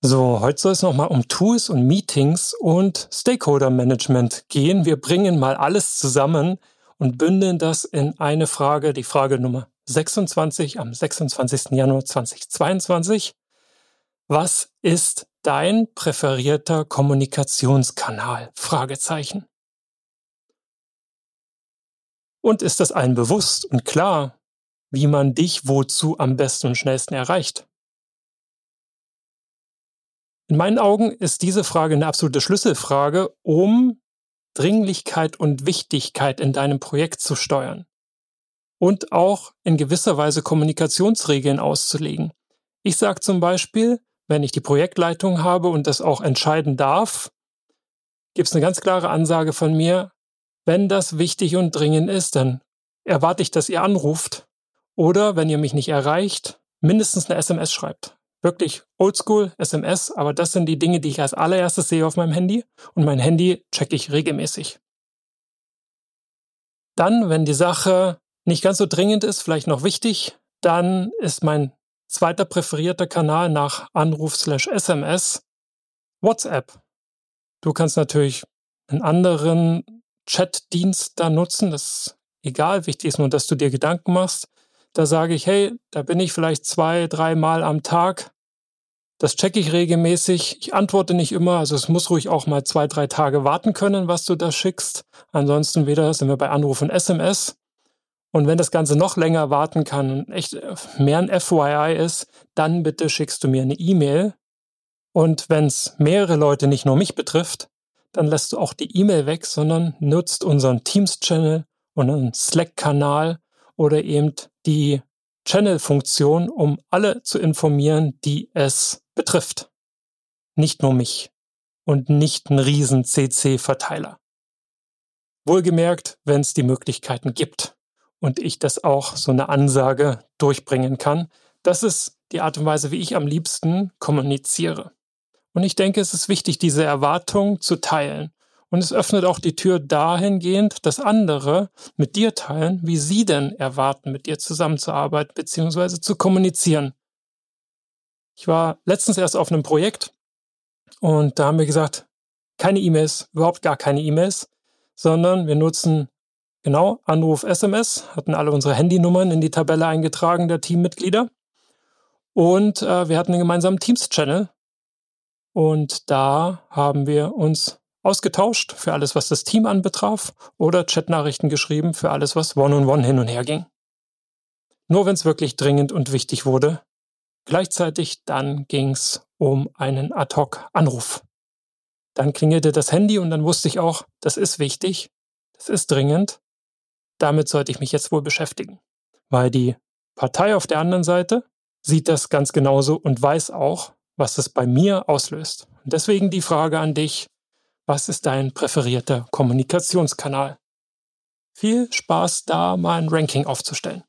So, heute soll es nochmal um Tools und Meetings und Stakeholder Management gehen. Wir bringen mal alles zusammen und bündeln das in eine Frage, die Frage Nummer 26 am 26. Januar 2022. Was ist dein präferierter Kommunikationskanal? Fragezeichen. Und ist das allen bewusst und klar, wie man dich wozu am besten und schnellsten erreicht? In meinen Augen ist diese Frage eine absolute Schlüsselfrage, um Dringlichkeit und Wichtigkeit in deinem Projekt zu steuern und auch in gewisser Weise Kommunikationsregeln auszulegen. Ich sage zum Beispiel, wenn ich die Projektleitung habe und das auch entscheiden darf, gibt es eine ganz klare Ansage von mir, wenn das wichtig und dringend ist, dann erwarte ich, dass ihr anruft oder wenn ihr mich nicht erreicht, mindestens eine SMS schreibt wirklich oldschool SMS, aber das sind die Dinge, die ich als allererstes sehe auf meinem Handy und mein Handy checke ich regelmäßig. Dann, wenn die Sache nicht ganz so dringend ist, vielleicht noch wichtig, dann ist mein zweiter präferierter Kanal nach Anruf slash SMS WhatsApp. Du kannst natürlich einen anderen Chatdienst da nutzen, das ist egal, wichtig ist nur, dass du dir Gedanken machst. Da sage ich, hey, da bin ich vielleicht zwei, drei Mal am Tag. Das checke ich regelmäßig. Ich antworte nicht immer, also es muss ruhig auch mal zwei, drei Tage warten können, was du da schickst. Ansonsten wieder sind wir bei Anruf und SMS. Und wenn das Ganze noch länger warten kann und echt mehr ein FYI ist, dann bitte schickst du mir eine E-Mail. Und wenn es mehrere Leute, nicht nur mich betrifft, dann lässt du auch die E-Mail weg, sondern nutzt unseren Teams-Channel und einen Slack-Kanal oder eben die Channel-Funktion, um alle zu informieren, die es betrifft. Nicht nur mich und nicht einen riesen CC-Verteiler. Wohlgemerkt, wenn es die Möglichkeiten gibt und ich das auch so eine Ansage durchbringen kann. Das ist die Art und Weise, wie ich am liebsten kommuniziere. Und ich denke, es ist wichtig, diese Erwartung zu teilen und es öffnet auch die Tür dahingehend, dass andere mit dir teilen, wie sie denn erwarten, mit dir zusammenzuarbeiten bzw. zu kommunizieren. Ich war letztens erst auf einem Projekt und da haben wir gesagt, keine E-Mails, überhaupt gar keine E-Mails, sondern wir nutzen genau Anruf SMS, hatten alle unsere Handynummern in die Tabelle eingetragen der Teammitglieder und äh, wir hatten einen gemeinsamen Teams-Channel und da haben wir uns ausgetauscht für alles, was das Team anbetraf, oder Chatnachrichten geschrieben für alles, was One-on-One -on -one hin und her ging. Nur wenn es wirklich dringend und wichtig wurde. Gleichzeitig dann ging es um einen Ad-Hoc-Anruf. Dann klingelte das Handy und dann wusste ich auch, das ist wichtig, das ist dringend, damit sollte ich mich jetzt wohl beschäftigen. Weil die Partei auf der anderen Seite sieht das ganz genauso und weiß auch, was es bei mir auslöst. Und deswegen die Frage an dich, was ist dein präferierter Kommunikationskanal? Viel Spaß da, mal ein Ranking aufzustellen.